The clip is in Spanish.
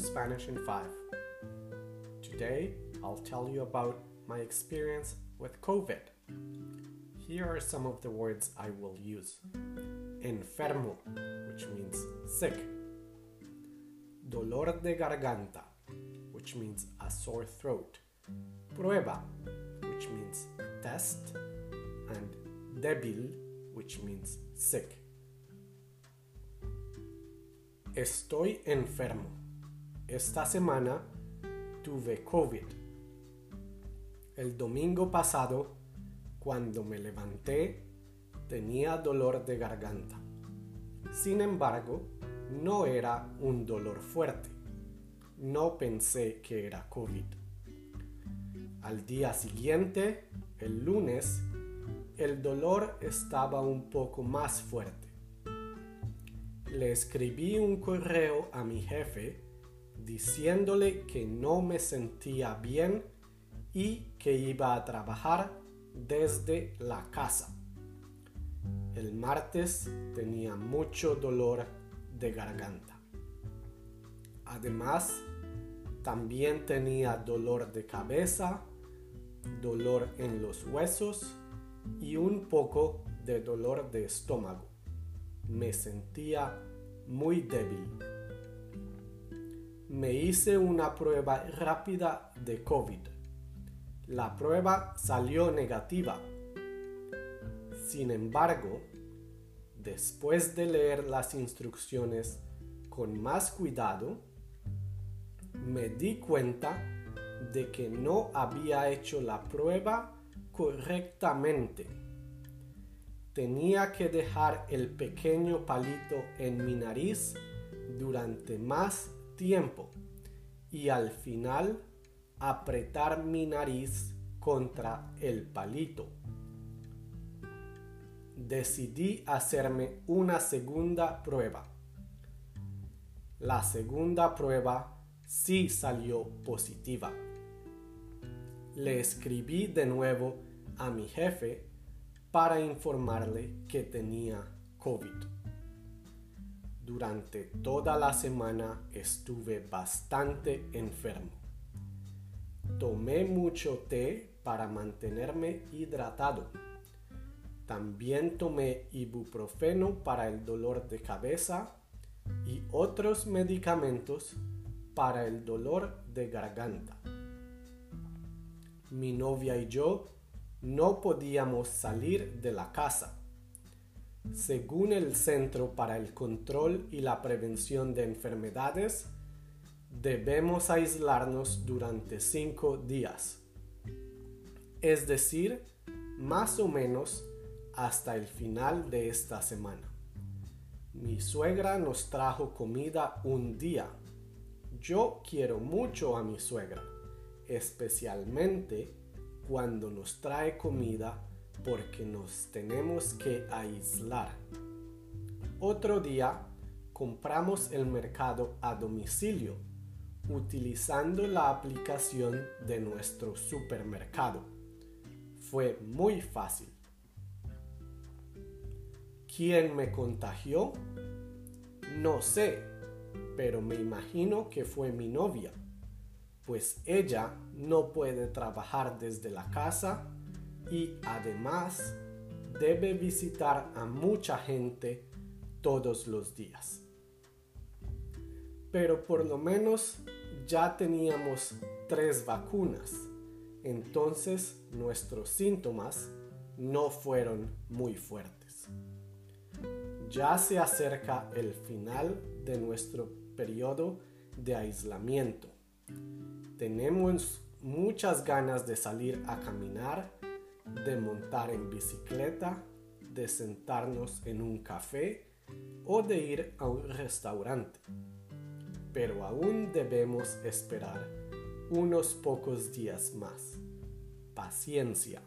Spanish in 5. Today, I'll tell you about my experience with COVID. Here are some of the words I will use enfermo, which means sick, dolor de garganta, which means a sore throat, prueba, which means test, and débil, which means sick. Estoy enfermo. Esta semana tuve COVID. El domingo pasado, cuando me levanté, tenía dolor de garganta. Sin embargo, no era un dolor fuerte. No pensé que era COVID. Al día siguiente, el lunes, el dolor estaba un poco más fuerte le escribí un correo a mi jefe diciéndole que no me sentía bien y que iba a trabajar desde la casa. El martes tenía mucho dolor de garganta. Además, también tenía dolor de cabeza, dolor en los huesos y un poco de dolor de estómago me sentía muy débil. Me hice una prueba rápida de COVID. La prueba salió negativa. Sin embargo, después de leer las instrucciones con más cuidado, me di cuenta de que no había hecho la prueba correctamente tenía que dejar el pequeño palito en mi nariz durante más tiempo y al final apretar mi nariz contra el palito. Decidí hacerme una segunda prueba. La segunda prueba sí salió positiva. Le escribí de nuevo a mi jefe para informarle que tenía COVID. Durante toda la semana estuve bastante enfermo. Tomé mucho té para mantenerme hidratado. También tomé ibuprofeno para el dolor de cabeza y otros medicamentos para el dolor de garganta. Mi novia y yo no podíamos salir de la casa. Según el Centro para el Control y la Prevención de Enfermedades, debemos aislarnos durante cinco días, es decir, más o menos hasta el final de esta semana. Mi suegra nos trajo comida un día. Yo quiero mucho a mi suegra, especialmente cuando nos trae comida porque nos tenemos que aislar. Otro día compramos el mercado a domicilio utilizando la aplicación de nuestro supermercado. Fue muy fácil. ¿Quién me contagió? No sé, pero me imagino que fue mi novia pues ella no puede trabajar desde la casa y además debe visitar a mucha gente todos los días. Pero por lo menos ya teníamos tres vacunas, entonces nuestros síntomas no fueron muy fuertes. Ya se acerca el final de nuestro periodo de aislamiento tenemos muchas ganas de salir a caminar, de montar en bicicleta, de sentarnos en un café o de ir a un restaurante. Pero aún debemos esperar unos pocos días más. Paciencia.